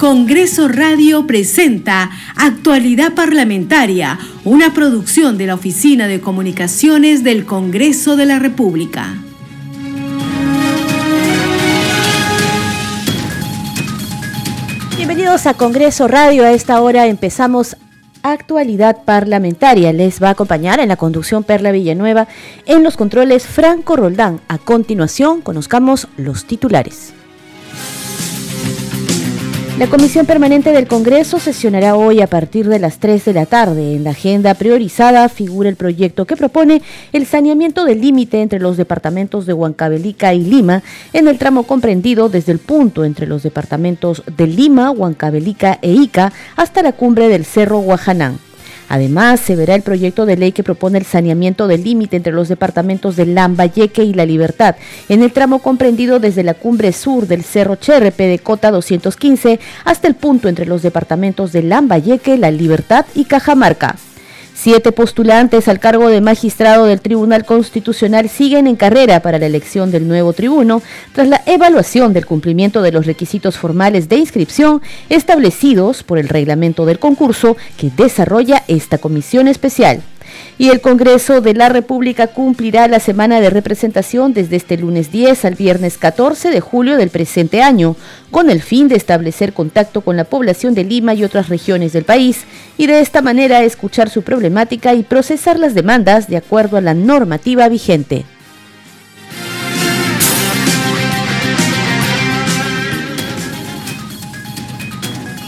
Congreso Radio presenta Actualidad Parlamentaria, una producción de la Oficina de Comunicaciones del Congreso de la República. Bienvenidos a Congreso Radio. A esta hora empezamos Actualidad Parlamentaria. Les va a acompañar en la conducción Perla Villanueva, en los controles Franco Roldán. A continuación, conozcamos los titulares. La Comisión Permanente del Congreso sesionará hoy a partir de las 3 de la tarde. En la agenda priorizada figura el proyecto que propone el saneamiento del límite entre los departamentos de Huancavelica y Lima en el tramo comprendido desde el punto entre los departamentos de Lima, Huancavelica e Ica hasta la cumbre del Cerro Guajanán. Además, se verá el proyecto de ley que propone el saneamiento del límite entre los departamentos de Lambayeque y La Libertad, en el tramo comprendido desde la cumbre sur del Cerro Cherrepe de Cota 215 hasta el punto entre los departamentos de Lambayeque, La Libertad y Cajamarca. Siete postulantes al cargo de magistrado del Tribunal Constitucional siguen en carrera para la elección del nuevo tribuno tras la evaluación del cumplimiento de los requisitos formales de inscripción establecidos por el reglamento del concurso que desarrolla esta comisión especial y el Congreso de la República cumplirá la semana de representación desde este lunes 10 al viernes 14 de julio del presente año, con el fin de establecer contacto con la población de Lima y otras regiones del país y de esta manera escuchar su problemática y procesar las demandas de acuerdo a la normativa vigente.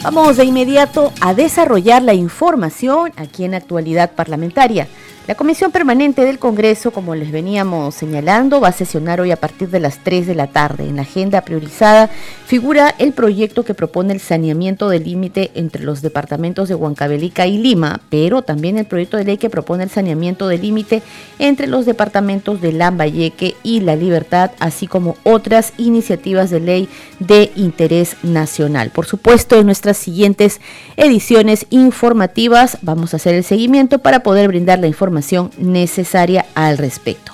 Vamos de inmediato a desarrollar la información aquí en Actualidad Parlamentaria. La Comisión Permanente del Congreso, como les veníamos señalando, va a sesionar hoy a partir de las 3 de la tarde. En la agenda priorizada figura el proyecto que propone el saneamiento del límite entre los departamentos de Huancavelica y Lima, pero también el proyecto de ley que propone el saneamiento del límite entre los departamentos de Lambayeque y La Libertad, así como otras iniciativas de ley de interés nacional. Por supuesto, en nuestras siguientes ediciones informativas vamos a hacer el seguimiento para poder brindar la información necesaria al respecto.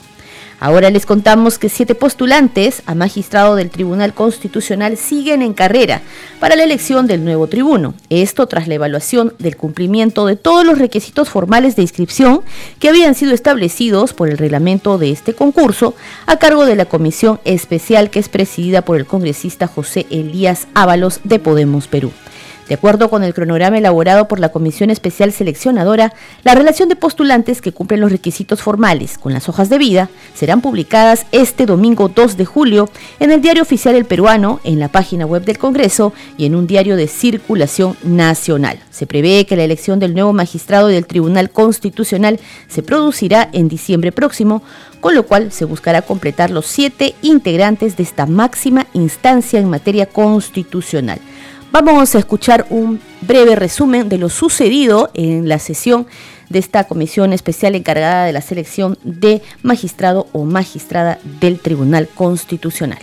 Ahora les contamos que siete postulantes a magistrado del Tribunal Constitucional siguen en carrera para la elección del nuevo tribuno. Esto tras la evaluación del cumplimiento de todos los requisitos formales de inscripción que habían sido establecidos por el reglamento de este concurso a cargo de la comisión especial que es presidida por el congresista José Elías Ábalos de Podemos Perú. De acuerdo con el cronograma elaborado por la Comisión Especial Seleccionadora, la relación de postulantes que cumplen los requisitos formales con las hojas de vida serán publicadas este domingo 2 de julio en el Diario Oficial El Peruano, en la página web del Congreso y en un diario de circulación nacional. Se prevé que la elección del nuevo magistrado del Tribunal Constitucional se producirá en diciembre próximo, con lo cual se buscará completar los siete integrantes de esta máxima instancia en materia constitucional. Vamos a escuchar un breve resumen de lo sucedido en la sesión de esta comisión especial encargada de la selección de magistrado o magistrada del Tribunal Constitucional.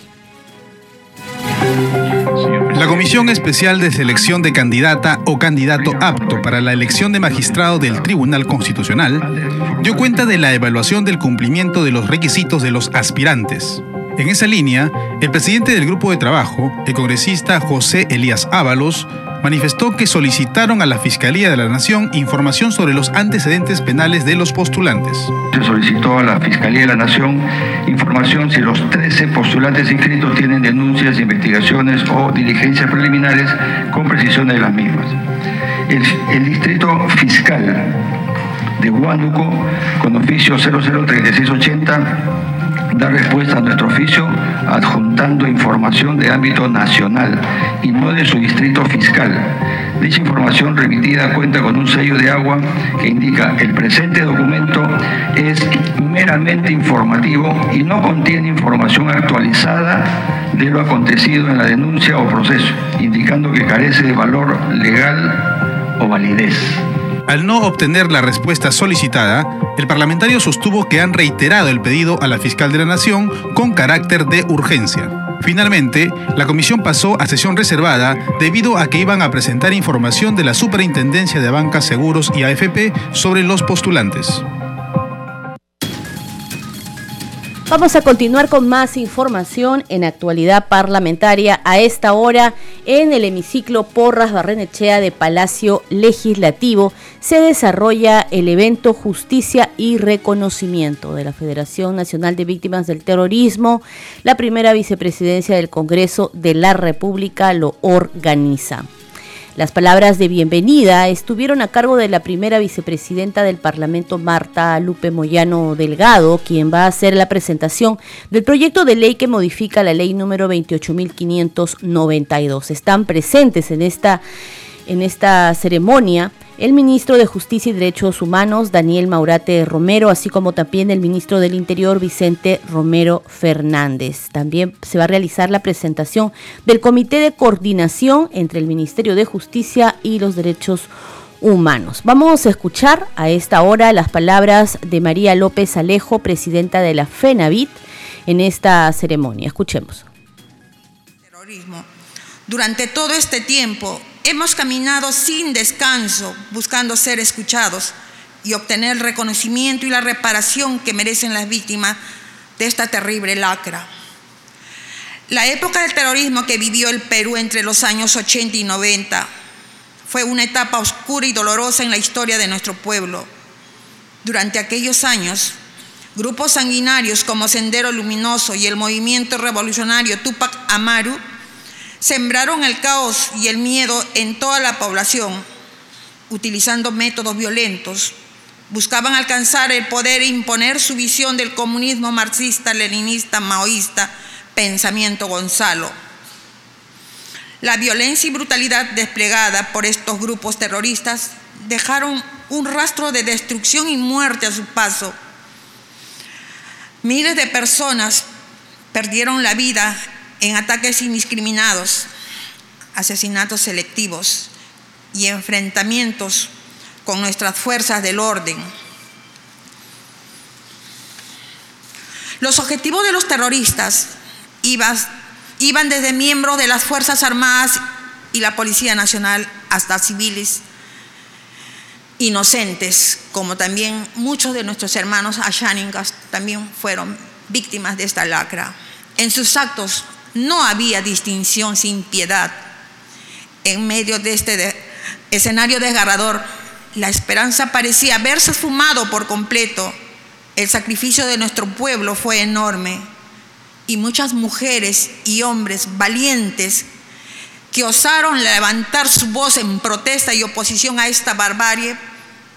La Comisión Especial de Selección de Candidata o Candidato apto para la elección de magistrado del Tribunal Constitucional dio cuenta de la evaluación del cumplimiento de los requisitos de los aspirantes. En esa línea, el presidente del grupo de trabajo, el congresista José Elías Ábalos, manifestó que solicitaron a la Fiscalía de la Nación información sobre los antecedentes penales de los postulantes. Se solicitó a la Fiscalía de la Nación información si los 13 postulantes inscritos tienen denuncias, investigaciones o diligencias preliminares con precisión de las mismas. El, Distrito Fiscal de Huánuco, con oficio 003680, dar respuesta a nuestro oficio adjuntando información de ámbito nacional y no de su distrito fiscal. Dicha información remitida cuenta con un sello de agua que indica el presente documento es meramente informativo y no contiene información actualizada de lo acontecido en la denuncia o proceso, indicando que carece de valor legal o validez. Al no obtener la respuesta solicitada, el parlamentario sostuvo que han reiterado el pedido a la fiscal de la Nación con carácter de urgencia. Finalmente, la comisión pasó a sesión reservada debido a que iban a presentar información de la Superintendencia de Bancas, Seguros y AFP sobre los postulantes. Vamos a continuar con más información en actualidad parlamentaria a esta hora en el hemiciclo Porras Barrenechea de Palacio Legislativo se desarrolla el evento Justicia y Reconocimiento de la Federación Nacional de Víctimas del Terrorismo. La primera vicepresidencia del Congreso de la República lo organiza. Las palabras de bienvenida estuvieron a cargo de la primera vicepresidenta del Parlamento, Marta Lupe Moyano Delgado, quien va a hacer la presentación del proyecto de ley que modifica la ley número 28.592. Están presentes en esta, en esta ceremonia el ministro de Justicia y Derechos Humanos, Daniel Maurate Romero, así como también el ministro del Interior, Vicente Romero Fernández. También se va a realizar la presentación del Comité de Coordinación entre el Ministerio de Justicia y los Derechos Humanos. Vamos a escuchar a esta hora las palabras de María López Alejo, presidenta de la FENAVIT, en esta ceremonia. Escuchemos. Terrorismo. Durante todo este tiempo Hemos caminado sin descanso buscando ser escuchados y obtener el reconocimiento y la reparación que merecen las víctimas de esta terrible lacra. La época del terrorismo que vivió el Perú entre los años 80 y 90 fue una etapa oscura y dolorosa en la historia de nuestro pueblo. Durante aquellos años, grupos sanguinarios como Sendero Luminoso y el movimiento revolucionario Tupac Amaru sembraron el caos y el miedo en toda la población, utilizando métodos violentos. Buscaban alcanzar el poder e imponer su visión del comunismo marxista, leninista, maoísta, pensamiento Gonzalo. La violencia y brutalidad desplegada por estos grupos terroristas dejaron un rastro de destrucción y muerte a su paso. Miles de personas perdieron la vida en ataques indiscriminados, asesinatos selectivos y enfrentamientos con nuestras fuerzas del orden. Los objetivos de los terroristas iban, desde miembros de las Fuerzas Armadas y la Policía Nacional hasta civiles inocentes, como también muchos de nuestros hermanos asháningas también fueron víctimas de esta lacra. En sus actos no había distinción sin piedad. En medio de este escenario desgarrador, la esperanza parecía haberse fumado por completo. El sacrificio de nuestro pueblo fue enorme y muchas mujeres y hombres valientes que osaron levantar su voz en protesta y oposición a esta barbarie,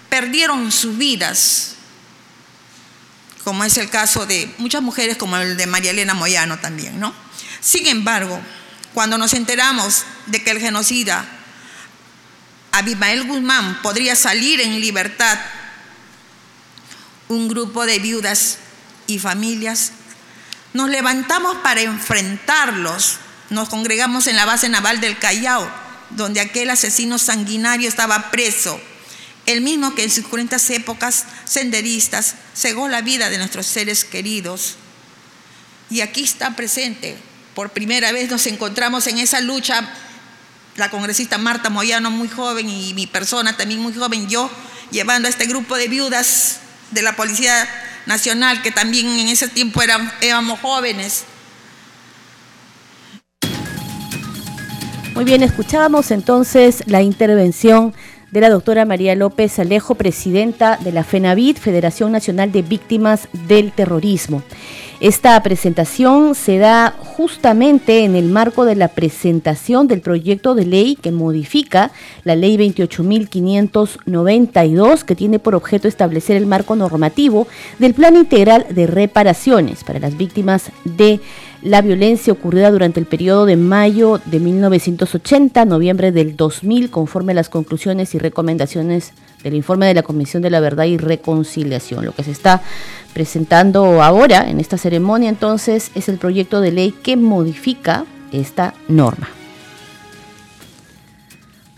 perdieron sus vidas, como es el caso de muchas mujeres como el de María Elena Moyano también, ¿no? Sin embargo, cuando nos enteramos de que el genocida Abimael Guzmán podría salir en libertad, un grupo de viudas y familias, nos levantamos para enfrentarlos. Nos congregamos en la base naval del Callao, donde aquel asesino sanguinario estaba preso, el mismo que en sus cuarenta épocas senderistas cegó la vida de nuestros seres queridos. Y aquí está presente por primera vez nos encontramos en esa lucha, la congresista Marta Moyano muy joven y mi persona también muy joven, yo llevando a este grupo de viudas de la Policía Nacional, que también en ese tiempo éramos jóvenes. Muy bien, escuchábamos entonces la intervención de la doctora María López Alejo, presidenta de la FENAVIT, Federación Nacional de Víctimas del Terrorismo. Esta presentación se da justamente en el marco de la presentación del proyecto de ley que modifica la ley 28.592 que tiene por objeto establecer el marco normativo del Plan Integral de Reparaciones para las víctimas de la violencia ocurrida durante el periodo de mayo de 1980 noviembre del 2000 conforme a las conclusiones y recomendaciones del informe de la Comisión de la Verdad y Reconciliación. Lo que se está presentando ahora en esta ceremonia entonces es el proyecto de ley que modifica esta norma.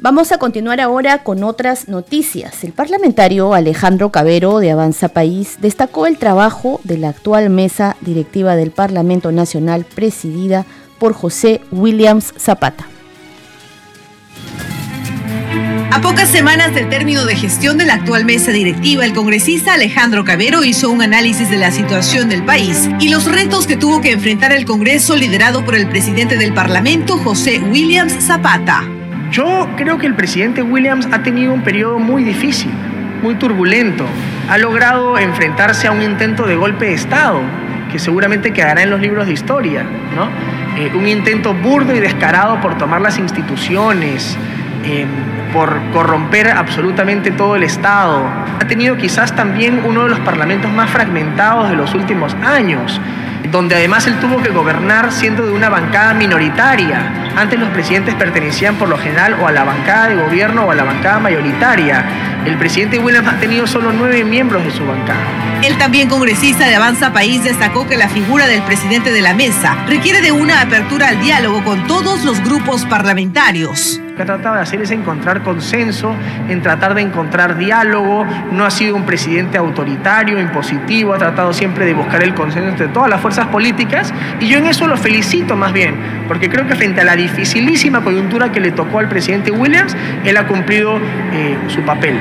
Vamos a continuar ahora con otras noticias. El parlamentario Alejandro Cabero de Avanza País destacó el trabajo de la actual mesa directiva del Parlamento Nacional presidida por José Williams Zapata. A pocas semanas del término de gestión de la actual mesa directiva, el congresista Alejandro Cabero hizo un análisis de la situación del país y los retos que tuvo que enfrentar el Congreso liderado por el presidente del Parlamento, José Williams Zapata. Yo creo que el presidente Williams ha tenido un periodo muy difícil, muy turbulento. Ha logrado enfrentarse a un intento de golpe de Estado, que seguramente quedará en los libros de historia, ¿no? Eh, un intento burdo y descarado por tomar las instituciones, eh, por corromper absolutamente todo el Estado. Ha tenido quizás también uno de los parlamentos más fragmentados de los últimos años, donde además él tuvo que gobernar siendo de una bancada minoritaria. Antes los presidentes pertenecían por lo general o a la bancada de gobierno o a la bancada mayoritaria. El presidente Williams ha tenido solo nueve miembros de su bancada. El también congresista de Avanza País destacó que la figura del presidente de la mesa requiere de una apertura al diálogo con todos los grupos parlamentarios. Que ha tratado de hacer es encontrar consenso, en tratar de encontrar diálogo. No ha sido un presidente autoritario, impositivo, ha tratado siempre de buscar el consenso entre todas las fuerzas políticas y yo en eso lo felicito más bien, porque creo que frente a la dificilísima coyuntura que le tocó al presidente Williams, él ha cumplido eh, su papel.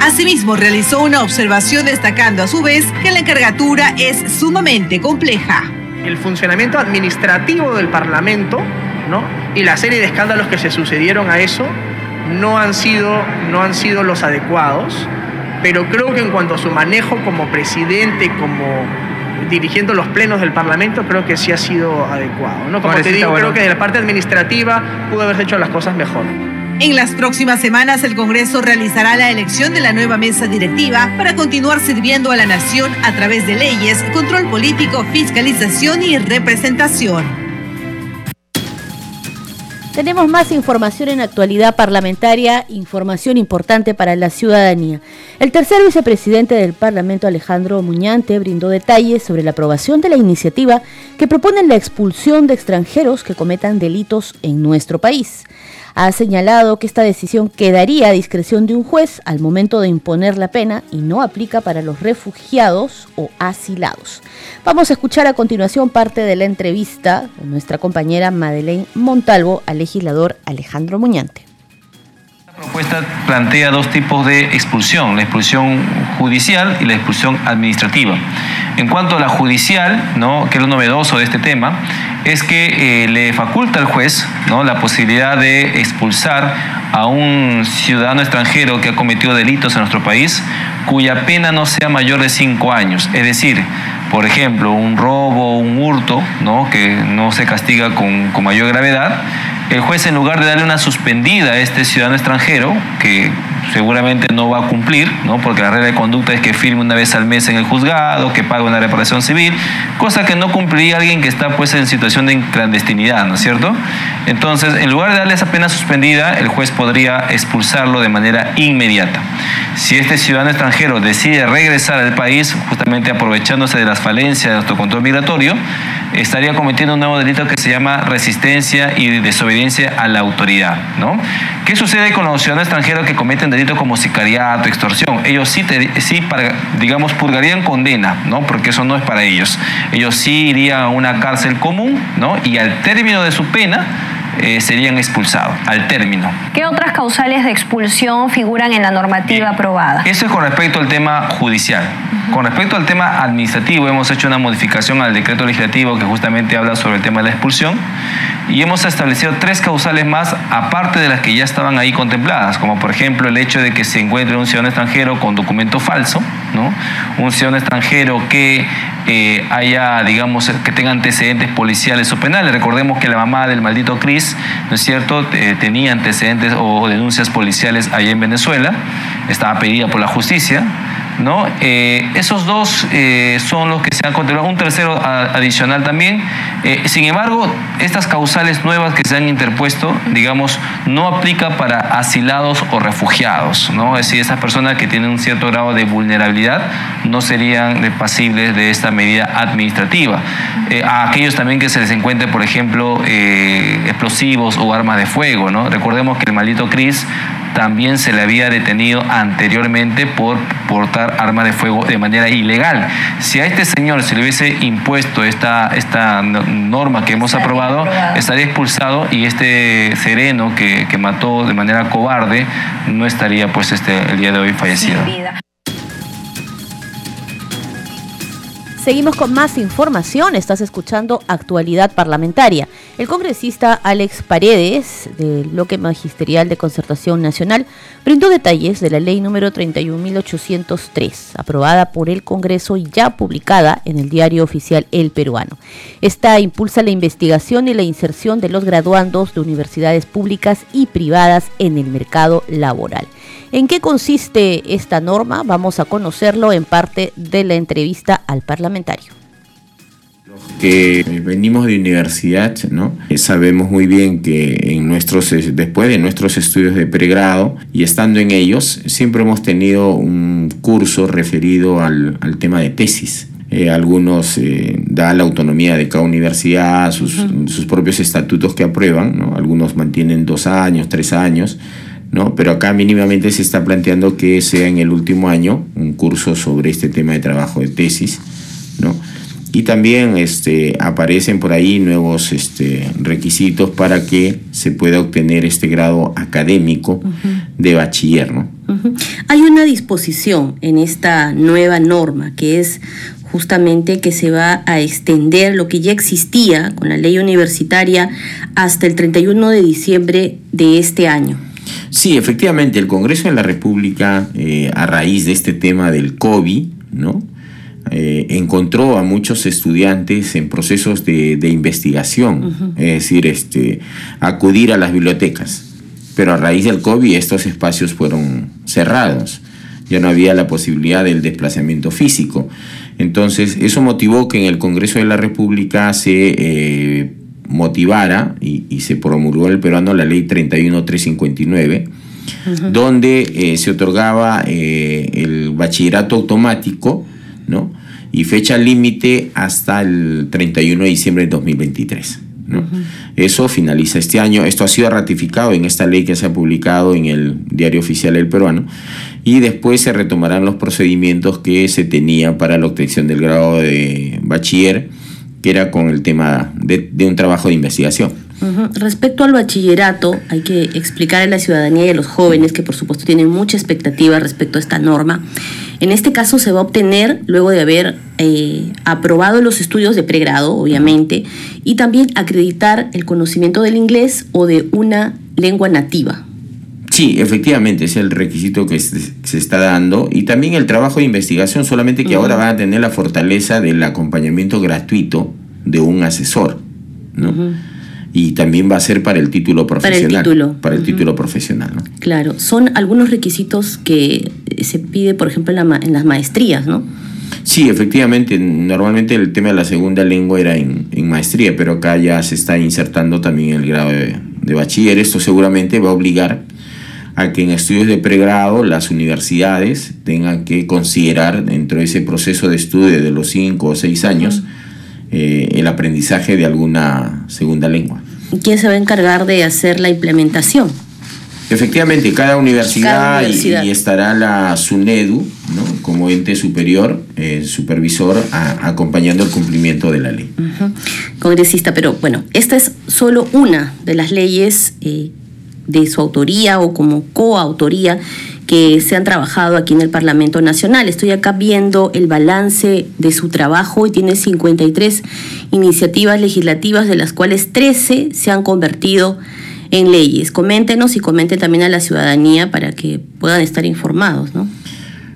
Asimismo, realizó una observación destacando a su vez que la encargatura es sumamente compleja. El funcionamiento administrativo del Parlamento ¿no? y la serie de escándalos que se sucedieron a eso no han sido, no han sido los adecuados, pero creo que en cuanto a su manejo como presidente, como dirigiendo los plenos del Parlamento, creo que sí ha sido adecuado. ¿no? Como te digo, creo que de la parte administrativa pudo haberse hecho las cosas mejor. En las próximas semanas el Congreso realizará la elección de la nueva mesa directiva para continuar sirviendo a la nación a través de leyes, control político, fiscalización y representación. Tenemos más información en actualidad parlamentaria, información importante para la ciudadanía. El tercer vicepresidente del Parlamento, Alejandro Muñante, brindó detalles sobre la aprobación de la iniciativa que propone la expulsión de extranjeros que cometan delitos en nuestro país ha señalado que esta decisión quedaría a discreción de un juez al momento de imponer la pena y no aplica para los refugiados o asilados. Vamos a escuchar a continuación parte de la entrevista de nuestra compañera Madeleine Montalvo al legislador Alejandro Muñante. Propuesta plantea dos tipos de expulsión, la expulsión judicial y la expulsión administrativa. En cuanto a la judicial, ¿no? que es lo novedoso de este tema, es que eh, le faculta al juez ¿no? la posibilidad de expulsar a un ciudadano extranjero que ha cometido delitos en nuestro país cuya pena no sea mayor de cinco años. Es decir, por ejemplo, un robo, un hurto, ¿no? que no se castiga con, con mayor gravedad, el juez en lugar de darle una suspendida a este ciudadano extranjero, que seguramente no va a cumplir, ¿no? porque la regla de conducta es que firme una vez al mes en el juzgado, que pague una reparación civil, cosa que no cumpliría alguien que está pues en situación de clandestinidad, ¿no es cierto? Entonces, en lugar de darle esa pena suspendida, el juez podría expulsarlo de manera inmediata. Si este ciudadano extranjero decide regresar al país, justamente aprovechándose de las falencias de nuestro control migratorio, estaría cometiendo un nuevo delito que se llama resistencia y desobediencia a la autoridad, ¿no? ¿Qué sucede con los ciudadanos extranjeros que cometen delitos como sicariato, extorsión? Ellos sí, sí digamos, purgarían condena, ¿no? Porque eso no es para ellos. Ellos sí irían a una cárcel común, ¿no? Y al término de su pena, eh, serían expulsados al término. ¿Qué otras causales de expulsión figuran en la normativa aprobada? Eso es con respecto al tema judicial. Con respecto al tema administrativo, hemos hecho una modificación al decreto legislativo que justamente habla sobre el tema de la expulsión y hemos establecido tres causales más aparte de las que ya estaban ahí contempladas, como por ejemplo el hecho de que se encuentre un ciudadano extranjero con documento falso, ¿no? un ciudadano extranjero que eh, haya, digamos, que tenga antecedentes policiales o penales. Recordemos que la mamá del maldito Cris, ¿no es cierto?, eh, tenía antecedentes o denuncias policiales allá en Venezuela, estaba pedida por la justicia. ¿No? Eh, esos dos eh, son los que se han contemplado, un tercero adicional también. Eh, sin embargo, estas causales nuevas que se han interpuesto, digamos, no aplica para asilados o refugiados, ¿no? Es decir, esas personas que tienen un cierto grado de vulnerabilidad no serían pasibles de esta medida administrativa. a aquellos también que se les encuentre, por ejemplo, explosivos o armas de fuego, ¿no? Recordemos que el maldito Cris también se le había detenido anteriormente por portar armas de fuego de manera ilegal. Si a este señor se le hubiese impuesto esta, esta norma que hemos aprobado, estaría expulsado y este sereno que, que mató de manera cobarde no estaría pues este, el día de hoy fallecido. Seguimos con más información. Estás escuchando Actualidad Parlamentaria. El congresista Alex Paredes, del bloque magisterial de Concertación Nacional, brindó detalles de la ley número 31.803, aprobada por el Congreso y ya publicada en el diario oficial El Peruano. Esta impulsa la investigación y la inserción de los graduandos de universidades públicas y privadas en el mercado laboral. ¿En qué consiste esta norma? Vamos a conocerlo en parte de la entrevista al parlamentario. Los que venimos de universidad, ¿no? Eh, sabemos muy bien que en nuestros, eh, después de nuestros estudios de pregrado y estando en ellos, siempre hemos tenido un curso referido al, tema de tesis. Eh, algunos dan la autonomía de cada universidad, sus, sus, propios estatutos que aprueban, ¿no? algunos mantienen dos años, tres años, ¿no? Pero acá mínimamente se está planteando que sea en el último año un curso sobre este tema de trabajo de tesis, ¿no? Y también este, aparecen por ahí nuevos este, requisitos para que se pueda obtener este grado académico de bachiller. ¿no? Hay una disposición en esta nueva norma que es justamente que se va a extender lo que ya existía con la ley universitaria hasta el 31 de diciembre de este año. Sí, efectivamente, el Congreso de la República, eh, a raíz de este tema del COVID, ¿no? Eh, encontró a muchos estudiantes en procesos de, investigación, es decir, este, acudir a las bibliotecas. Pero a raíz del COVID estos espacios fueron cerrados, ya no había la posibilidad del desplazamiento físico. Entonces, eso motivó que en el Congreso de la República se eh, motivara y, se promulgó el peruano la ley 31359, donde eh, se otorgaba eh, el bachillerato automático, ¿no? Y fecha límite hasta el 31 de diciembre de 2023. ¿no? Eso finaliza este año. Esto ha sido ratificado en esta ley que se ha publicado en el diario oficial del peruano. Y después se retomarán los procedimientos que se tenían para la obtención del grado de bachiller que era con el tema de, un trabajo de investigación. Respecto al bachillerato, hay que explicar a la ciudadanía y a los jóvenes que por supuesto tienen mucha expectativa respecto a esta norma. En este caso se va a obtener luego de haber eh, aprobado los estudios de pregrado, obviamente, y también acreditar el conocimiento del inglés o de una lengua nativa. Sí, efectivamente, es el requisito que se está dando. Y también el trabajo de investigación, solamente que ahora van a tener la fortaleza del acompañamiento gratuito de un asesor. ¿no? Y también va a ser para el título profesional. Para el título. Para el título profesional. ¿no? Claro, son algunos requisitos que se pide, por ejemplo, en, las maestrías, ¿no? Sí, efectivamente, normalmente el tema de la segunda lengua era en, maestría, pero acá ya se está insertando también el grado de, de bachiller. Esto seguramente va a obligar a que en estudios de pregrado las universidades tengan que considerar dentro de ese proceso de estudio de los cinco o seis años eh, el aprendizaje de alguna segunda lengua. ¿Quién se va a encargar de hacer la implementación? Efectivamente, cada universidad, Y, estará la SUNEDU ¿no? como ente superior, eh, supervisor, acompañando el cumplimiento de la ley. Congresista, pero bueno, esta es solo una de las leyes eh, de su autoría o como coautoría que se han trabajado aquí en el Parlamento Nacional. Estoy acá viendo el balance de su trabajo y tiene 53 iniciativas legislativas, de las cuales 13 se han convertido en leyes. Coméntenos y comenten también a la ciudadanía para que puedan estar informados, ¿no?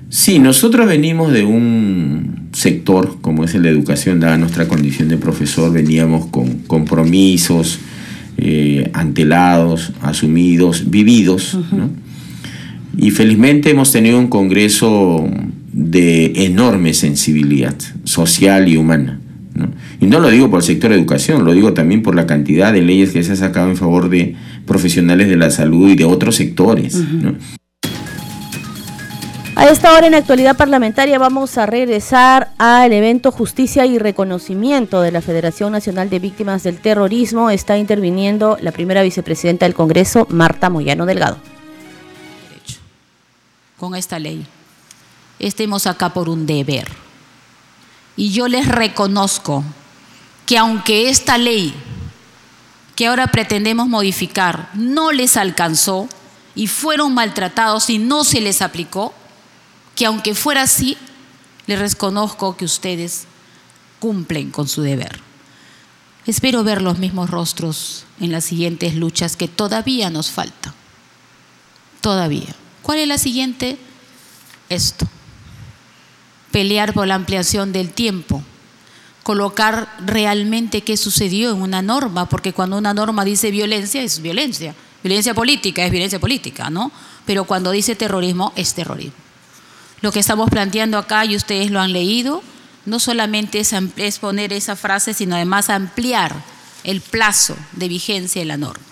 Sí, nosotros venimos de un sector, como es la educación, dada nuestra condición de profesor, veníamos con compromisos, eh, antelados, asumidos, vividos. Y felizmente hemos tenido un Congreso de enorme sensibilidad social y humana. Y no lo digo por el sector de educación, lo digo también por la cantidad de leyes que se ha sacado en favor de profesionales de la salud y de otros sectores. A esta hora en actualidad parlamentaria vamos a regresar al evento Justicia y Reconocimiento de la Federación Nacional de Víctimas del Terrorismo. Está interviniendo la primera vicepresidenta del Congreso, Marta Moyano Delgado. Con esta ley. Estemos acá por un deber. Y yo les reconozco que aunque esta ley que ahora pretendemos modificar no les alcanzó y fueron maltratados y no se les aplicó, que aunque fuera así, les reconozco que ustedes cumplen con su deber. Espero ver los mismos rostros en las siguientes luchas que todavía nos faltan. Todavía. ¿Cuál es la siguiente? Esto. Pelear por la ampliación del tiempo. Colocar realmente qué sucedió en una norma, porque cuando una norma dice violencia, es violencia. Violencia política es violencia política, ¿no? Pero cuando dice terrorismo, es terrorismo. Lo que estamos planteando acá, y ustedes lo han leído, no solamente es, poner esa frase, sino además ampliar el plazo de vigencia de la norma,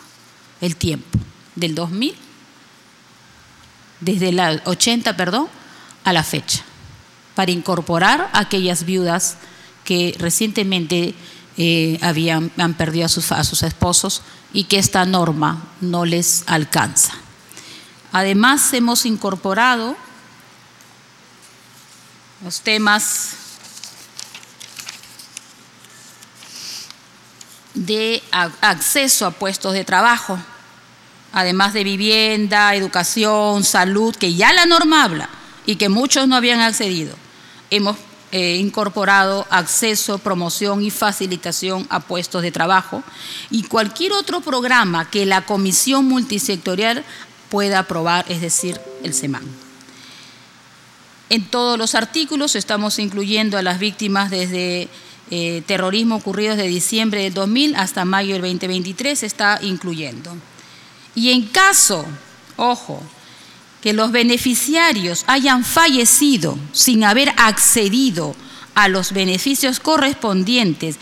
el tiempo, del 2000, desde la 80, perdón, a la fecha, para incorporar a aquellas viudas que recientemente eh, habían, han perdido a sus, a sus esposos y que esta norma no les alcanza. Además, hemos incorporado los temas de acceso a puestos de trabajo, además de vivienda, educación, salud, que ya la norma habla y que muchos no habían accedido. Hemos eh, incorporado acceso, promoción y facilitación a puestos de trabajo y cualquier otro programa que la Comisión Multisectorial pueda aprobar, es decir, el SEMAN. En todos los artículos estamos incluyendo a las víctimas desde eh, terrorismo ocurrido desde diciembre del 2000 hasta mayo del 2023 se está incluyendo. Y en caso, ojo, que los beneficiarios hayan fallecido sin haber accedido a los beneficios correspondientes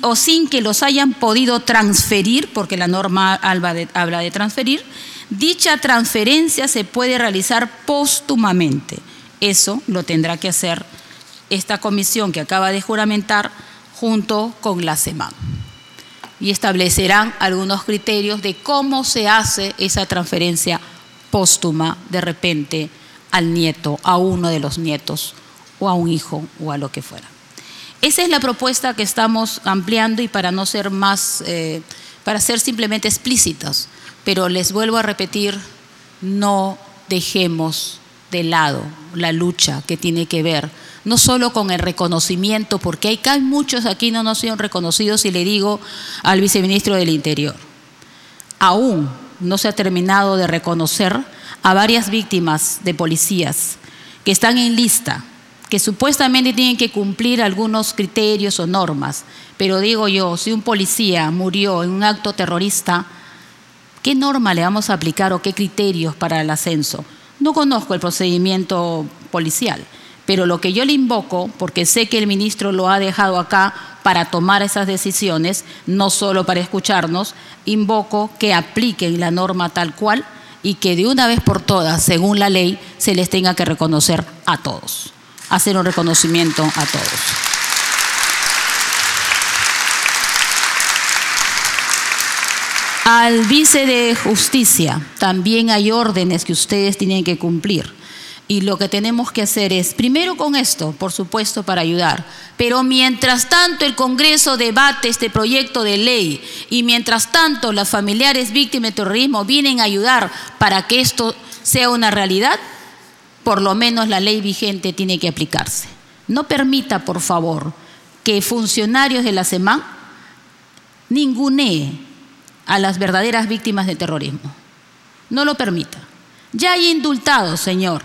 o sin que los hayan podido transferir, porque la norma habla de transferir, dicha transferencia se puede realizar póstumamente. Eso lo tendrá que hacer esta comisión que acaba de juramentar junto con la SEMAN. Y establecerán algunos criterios de cómo se hace esa transferencia póstuma de repente al nieto, a uno de los nietos, o a un hijo, o a lo que fuera. Esa es la propuesta que estamos ampliando y para no ser más, eh, para ser simplemente explícitos, pero les vuelvo a repetir, no dejemos de lado la lucha que tiene que ver no solo con el reconocimiento, porque hay, muchos aquí no nos sido reconocidos y le digo al viceministro del Interior, aún no se ha terminado de reconocer a varias víctimas de policías que están en lista, que supuestamente tienen que cumplir algunos criterios o normas, pero digo yo, si un policía murió en un acto terrorista, ¿qué norma le vamos a aplicar o qué criterios para el ascenso? No conozco el procedimiento policial, pero lo que yo le invoco, porque sé que el ministro lo ha dejado acá para tomar esas decisiones, no solo para escucharnos, invoco que apliquen la norma tal cual y que de una vez por todas, según la ley, se les tenga que reconocer a todos, hacer un reconocimiento a todos. Al vice de justicia también hay órdenes que ustedes tienen que cumplir. Y lo que tenemos que hacer es, primero con esto, por supuesto, para ayudar, pero mientras tanto el Congreso debate este proyecto de ley y mientras tanto las familiares víctimas de terrorismo vienen a ayudar para que esto sea una realidad, por lo menos la ley vigente tiene que aplicarse. No permita, por favor, que funcionarios de la SEMAN ningunee a las verdaderas víctimas de terrorismo. No lo permita. Ya hay indultados, señor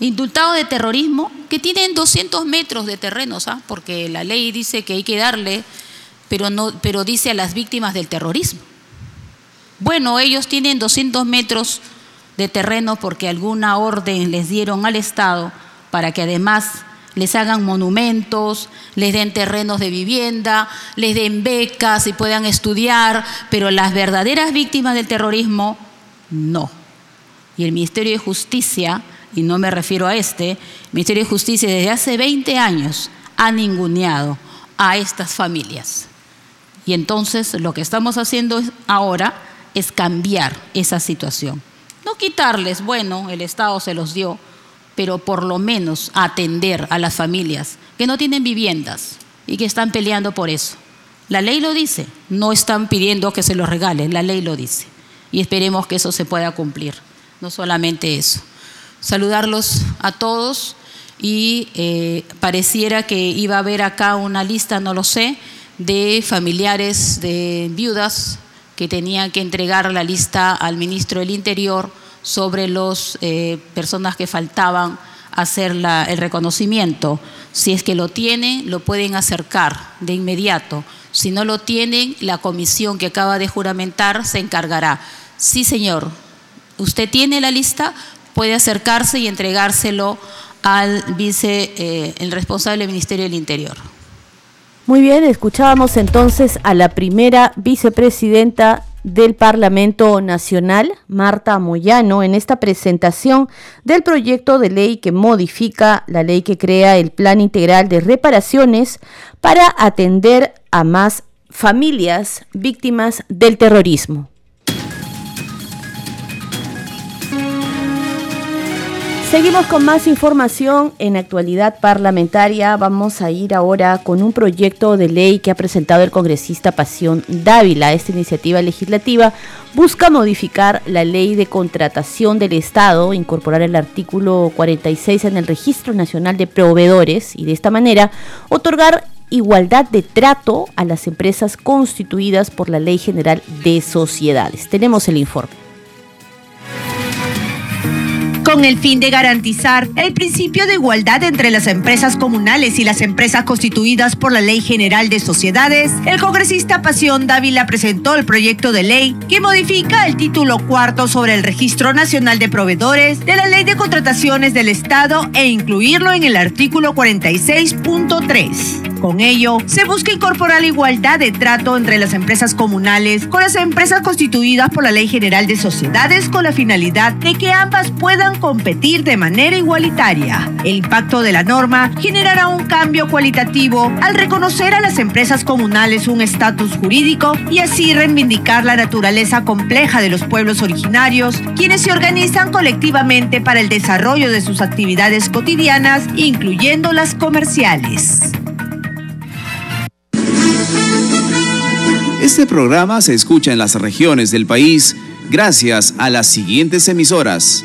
indultados de terrorismo que tienen 200 metros de terreno, ¿sabes? porque la ley dice que hay que darle, pero, no, pero dice a las víctimas del terrorismo. Bueno, ellos tienen 200 metros de terreno porque alguna orden les dieron al Estado para que además les hagan monumentos, les den terrenos de vivienda, les den becas y puedan estudiar, pero las verdaderas víctimas del terrorismo no. Y el Ministerio de Justicia y no me refiero a este, el Ministerio de Justicia desde hace 20 años ha ninguneado a estas familias. Y entonces lo que estamos haciendo ahora es cambiar esa situación. No quitarles, bueno, el Estado se los dio, pero por lo menos atender a las familias que no tienen viviendas y que están peleando por eso. La ley lo dice, no están pidiendo que se los regalen, la ley lo dice. Y esperemos que eso se pueda cumplir, no solamente eso. Saludarlos a todos y eh, pareciera que iba a haber acá una lista, no lo sé, de familiares de viudas que tenían que entregar la lista al ministro del Interior sobre las eh, personas que faltaban hacer el reconocimiento. Si es que lo tienen, lo pueden acercar de inmediato. Si no lo tienen, la comisión que acaba de juramentar se encargará. Sí, señor, usted tiene la lista, puede acercarse y entregárselo al vice, eh, el responsable del Ministerio del Interior. Muy bien, escuchábamos entonces a la primera vicepresidenta del Parlamento Nacional, Marta Moyano, en esta presentación del proyecto de ley que modifica la ley que crea el Plan Integral de Reparaciones para atender a más familias víctimas del terrorismo. Seguimos con más información en actualidad parlamentaria. Vamos a ir ahora con un proyecto de ley que ha presentado el congresista Pasión Dávila. Esta iniciativa legislativa busca modificar la ley de contratación del Estado, incorporar el artículo 46 en el Registro Nacional de Proveedores y de esta manera otorgar igualdad de trato a las empresas constituidas por la Ley General de Sociedades. Tenemos el informe con el fin de garantizar el principio de igualdad entre las empresas comunales y las empresas constituidas por la Ley General de Sociedades, el congresista Pasión Dávila presentó el proyecto de ley que modifica el título cuarto sobre el Registro Nacional de Proveedores de la Ley de Contrataciones del Estado e incluirlo en el artículo 46.3. Con ello, se busca incorporar la igualdad de trato entre las empresas comunales con las empresas constituidas por la Ley General de Sociedades con la finalidad de que ambas puedan competir de manera igualitaria. El impacto de la norma generará un cambio cualitativo al reconocer a las empresas comunales un estatus jurídico y así reivindicar la naturaleza compleja de los pueblos originarios, quienes se organizan colectivamente para el desarrollo de sus actividades cotidianas, incluyendo las comerciales. Este programa se escucha en las regiones del país gracias a las siguientes emisoras.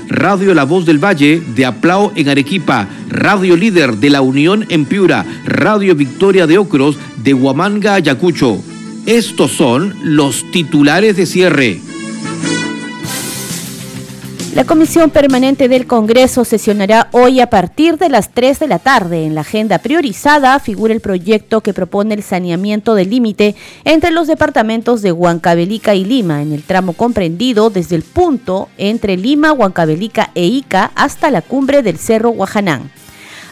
Radio La Voz del Valle de Aplao en Arequipa, Radio Líder de La Unión en Piura, Radio Victoria de Ocros de Huamanga, Ayacucho. Estos son los titulares de cierre. La Comisión Permanente del Congreso sesionará hoy a partir de las 3 de la tarde. En la agenda priorizada figura el proyecto que propone el saneamiento del límite entre los departamentos de Huancavelica y Lima, en el tramo comprendido desde el punto entre Lima, Huancavelica e Ica hasta la cumbre del Cerro Guajanán.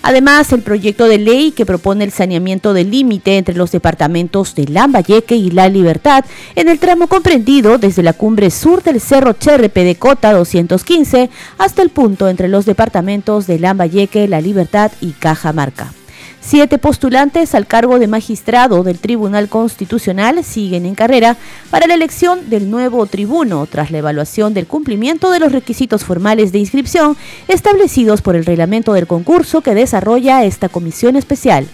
Además, el proyecto de ley que propone el saneamiento del límite entre los departamentos de Lambayeque y La Libertad en el tramo comprendido desde la cumbre sur del Cerro Cherrepe de Cota 215 hasta el punto entre los departamentos de Lambayeque, La Libertad y Cajamarca. Siete postulantes al cargo de magistrado del Tribunal Constitucional siguen en carrera para la elección del nuevo tribuno tras la evaluación del cumplimiento de los requisitos formales de inscripción establecidos por el reglamento del concurso que desarrolla esta comisión especial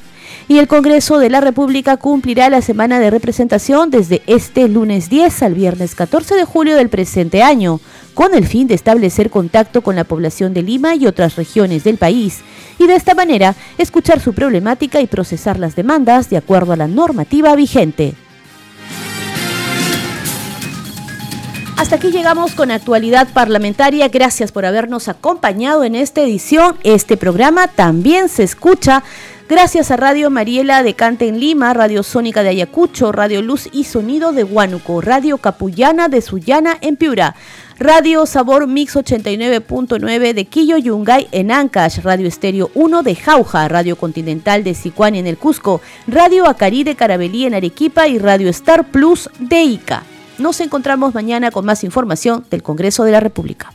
y el Congreso de la República cumplirá la semana de representación desde este lunes 10 al viernes 14 de julio del presente año, con el fin de establecer contacto con la población de Lima y otras regiones del país, y de esta manera escuchar su problemática y procesar las demandas de acuerdo a la normativa vigente. Hasta aquí llegamos con actualidad parlamentaria. Gracias por habernos acompañado en esta edición. Este programa también se escucha Gracias a Radio Mariela de Cante en Lima, Radio Sónica de Ayacucho, Radio Luz y Sonido de Huánuco, Radio Capullana de Sullana en Piura. Radio Sabor Mix 89.9 de Quillo Yungay en Ancash, Radio Estéreo 1 de Jauja, Radio Continental de Sicuani en el Cusco, Radio Acari de Carabelí en Arequipa y Radio Star Plus de Ica. Nos encontramos mañana con más información del Congreso de la República.